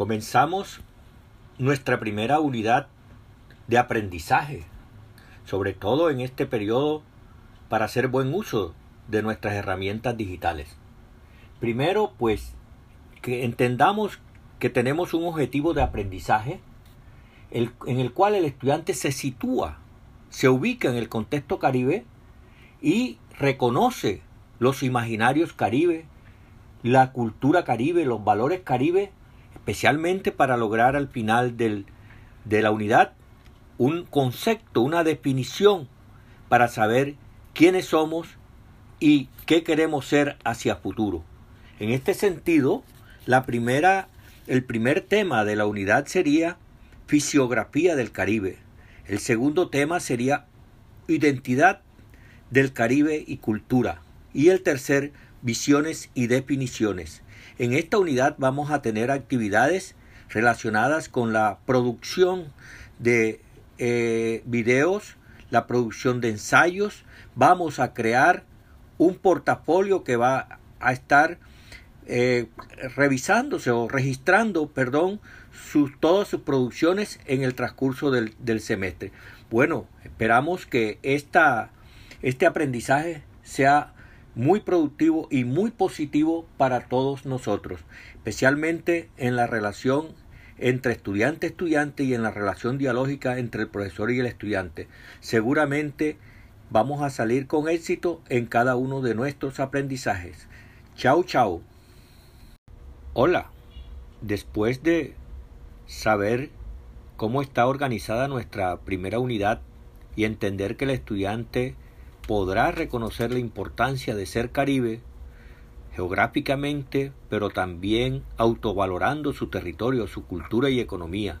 Comenzamos nuestra primera unidad de aprendizaje, sobre todo en este periodo para hacer buen uso de nuestras herramientas digitales. Primero, pues, que entendamos que tenemos un objetivo de aprendizaje en el cual el estudiante se sitúa, se ubica en el contexto caribe y reconoce los imaginarios caribe, la cultura caribe, los valores caribe especialmente para lograr al final del, de la unidad un concepto, una definición para saber quiénes somos y qué queremos ser hacia futuro. En este sentido, la primera, el primer tema de la unidad sería fisiografía del Caribe. El segundo tema sería identidad del Caribe y cultura. Y el tercer, visiones y definiciones. En esta unidad vamos a tener actividades relacionadas con la producción de eh, videos, la producción de ensayos. Vamos a crear un portafolio que va a estar eh, revisándose o registrando, perdón, sus, todas sus producciones en el transcurso del, del semestre. Bueno, esperamos que esta, este aprendizaje sea muy productivo y muy positivo para todos nosotros, especialmente en la relación entre estudiante-estudiante y en la relación dialógica entre el profesor y el estudiante. Seguramente vamos a salir con éxito en cada uno de nuestros aprendizajes. Chao, chao. Hola, después de saber cómo está organizada nuestra primera unidad y entender que el estudiante podrá reconocer la importancia de ser caribe geográficamente, pero también autovalorando su territorio, su cultura y economía.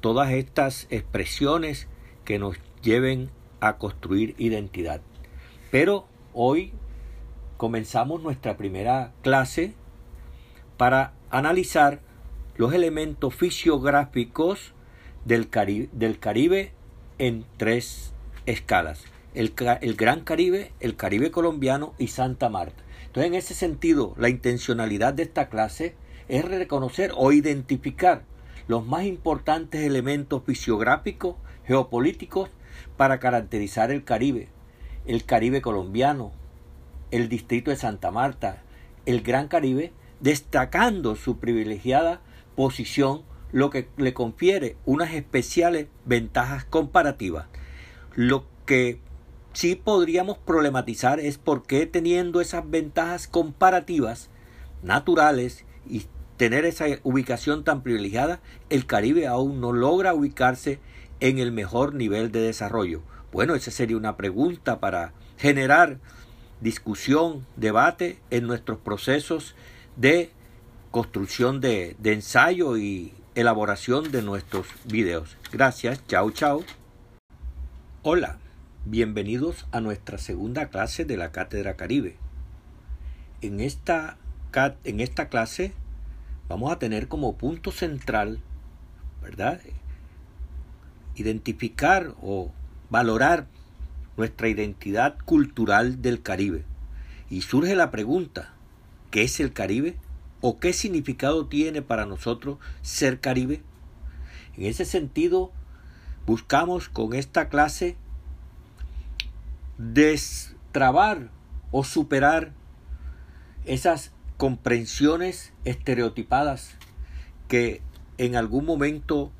Todas estas expresiones que nos lleven a construir identidad. Pero hoy comenzamos nuestra primera clase para analizar los elementos fisiográficos del Caribe, del Caribe en tres escalas el, Gran Caribe, el Caribe colombiano y Santa Marta. Entonces, en ese sentido, la intencionalidad de esta clase es reconocer o identificar los más importantes elementos fisiográficos, geopolíticos, para caracterizar el Caribe, el Caribe colombiano, el distrito de Santa Marta, el Gran Caribe, destacando su privilegiada posición, lo que le confiere unas especiales ventajas comparativas. Lo que sí podríamos problematizar es por qué teniendo esas ventajas comparativas naturales y tener esa ubicación tan privilegiada, el Caribe aún no logra ubicarse en el mejor nivel de desarrollo. Bueno, esa sería una pregunta para generar discusión, debate en nuestros procesos de construcción de, ensayo y elaboración de nuestros videos. Gracias, chao, chao. Hola. Bienvenidos a nuestra segunda clase de la Cátedra Caribe. En esta, en esta clase vamos a tener como punto central, ¿verdad? Identificar o valorar nuestra identidad cultural del Caribe. Y surge la pregunta, ¿qué es el Caribe? ¿O qué significado tiene para nosotros ser Caribe? En ese sentido, buscamos con esta clase destrabar o superar esas comprensiones estereotipadas que en algún momento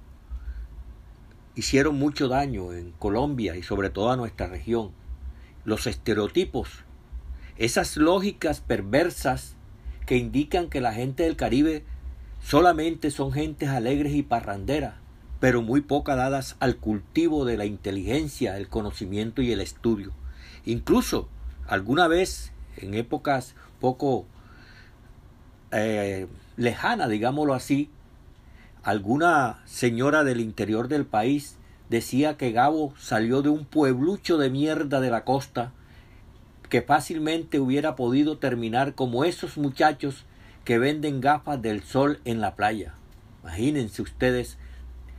hicieron mucho daño en Colombia y sobre todo a nuestra región. Los estereotipos, esas lógicas perversas que indican que la gente del Caribe solamente son gentes alegres y parranderas, pero muy poca dadas al cultivo de la inteligencia, el conocimiento y el estudio. Incluso alguna vez, en épocas poco eh, lejanas, digámoslo así, alguna señora del interior del país decía que Gabo salió de un pueblucho de mierda de la costa que fácilmente hubiera podido terminar como esos muchachos que venden gafas del sol en la playa. Imagínense ustedes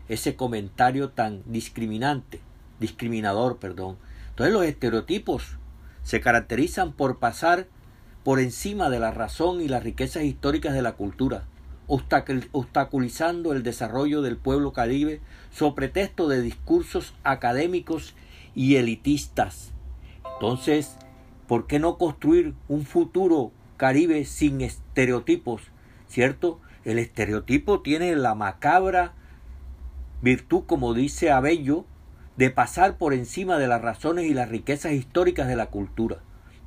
ese comentario tan discriminante, discriminador, perdón, entonces los estereotipos se caracterizan por pasar por encima de la razón y las riquezas históricas de la cultura. obstaculizando el desarrollo del pueblo caribe sobre pretexto de discursos académicos y elitistas. Entonces, ¿por qué no construir un futuro caribe sin estereotipos? ¿Cierto? El estereotipo tiene la macabra virtud, como dice Abello, de pasar por encima de las razones y las riquezas históricas de la cultura,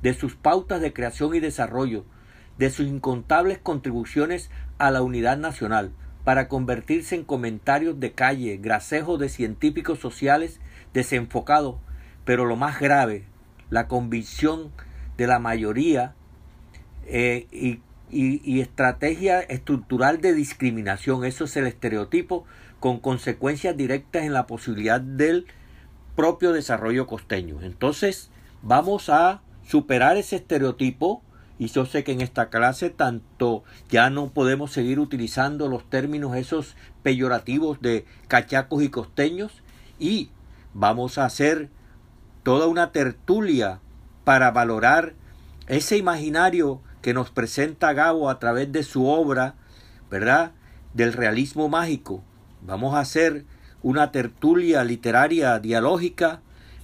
de sus pautas de creación y desarrollo, de sus incontables contribuciones a la unidad nacional, para convertirse en comentarios de calle, grasejos de científicos sociales desenfocados, pero lo más grave, la convicción de la mayoría eh, y, y estrategia estructural de discriminación. Eso es el estereotipo con consecuencias directas en la posibilidad del propio desarrollo costeño. Entonces, vamos a superar ese estereotipo y yo sé que en esta clase tanto ya no podemos seguir utilizando los términos esos peyorativos de cachacos y costeños y vamos a hacer toda una tertulia para valorar ese imaginario que nos presenta Gabo a través de su obra, ¿verdad? Del realismo mágico. Vamos a hacer una tertulia literaria dialógica,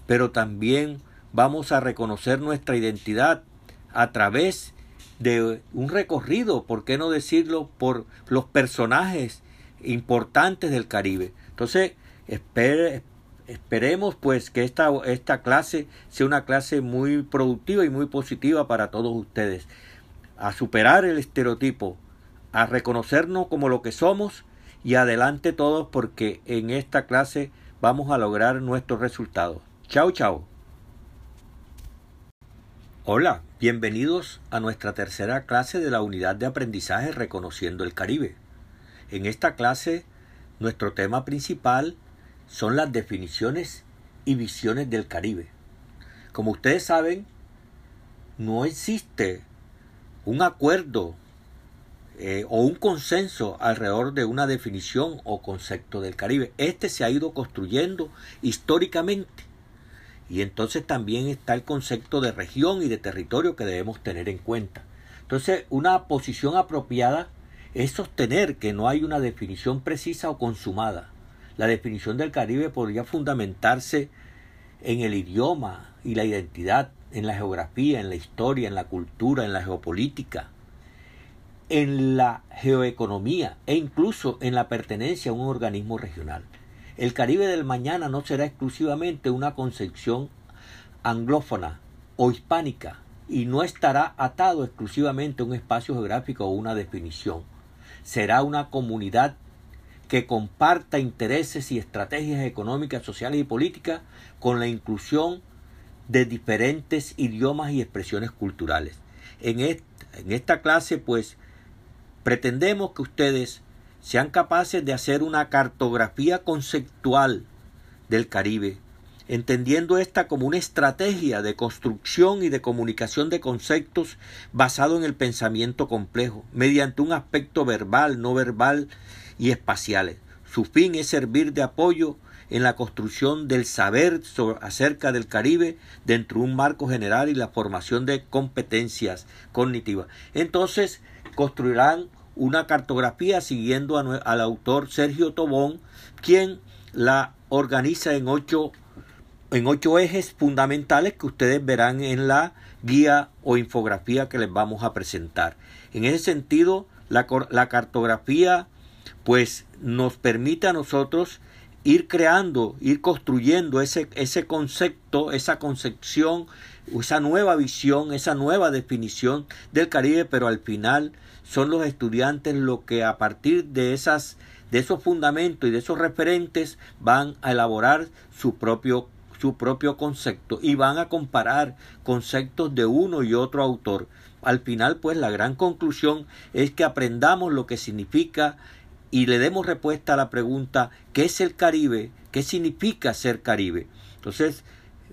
pero también vamos a reconocer nuestra identidad a través de un recorrido, ¿por qué no decirlo?, por los personajes importantes del Caribe. Entonces, esperemos pues que esta, esta clase sea una clase muy productiva y muy positiva para todos ustedes. A superar el estereotipo, a reconocernos como lo que somos y adelante todos porque en esta clase vamos a lograr nuestros resultados. Chao, chao. Hola, bienvenidos a nuestra tercera clase de la unidad de aprendizaje Reconociendo el Caribe. En esta clase, nuestro tema principal son las definiciones y visiones del Caribe. Como ustedes saben, no existe un acuerdo eh, o un consenso alrededor de una definición o concepto del Caribe. Este se ha ido construyendo históricamente y entonces también está el concepto de región y de territorio que debemos tener en cuenta. Entonces, una posición apropiada es sostener que no hay una definición precisa o consumada. La definición del Caribe podría fundamentarse en el idioma y la identidad, en la geografía, en la historia, en la cultura, en la geopolítica, en la geoeconomía e incluso en la pertenencia a un organismo regional. El Caribe del mañana no será exclusivamente una concepción anglófona o hispánica y no estará atado exclusivamente a un espacio geográfico o una definición. Será una comunidad que comparta intereses y estrategias económicas, sociales y políticas con la inclusión de diferentes idiomas y expresiones culturales. En esta, en esta clase, pues, pretendemos que ustedes sean capaces de hacer una cartografía conceptual del Caribe, entendiendo esta como una estrategia de construcción y de comunicación de conceptos basado en el pensamiento complejo, mediante un aspecto verbal, no verbal y espaciales. Su fin es servir de apoyo en la construcción del saber acerca del Caribe dentro de un marco general y la formación de competencias cognitivas. Entonces, construirán una cartografía siguiendo al autor Sergio Tobón, quien la organiza en ocho, en ocho ejes fundamentales que ustedes verán en la guía o infografía que les vamos a presentar. En ese sentido, la, la cartografía pues nos permite a nosotros ir creando, ir construyendo ese, ese concepto, esa concepción, esa nueva visión, esa nueva definición del Caribe, pero al final son los estudiantes los que a partir de esas de esos fundamentos y de esos referentes van a elaborar su propio su propio concepto y van a comparar conceptos de uno y otro autor. Al final, pues la gran conclusión es que aprendamos lo que significa y le demos respuesta a la pregunta ¿qué es el Caribe? ¿Qué significa ser Caribe? Entonces,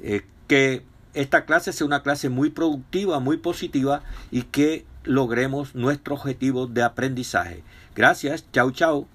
eh, que esta clase sea una clase muy productiva, muy positiva y que logremos nuestro objetivo de aprendizaje. Gracias, chao, chao.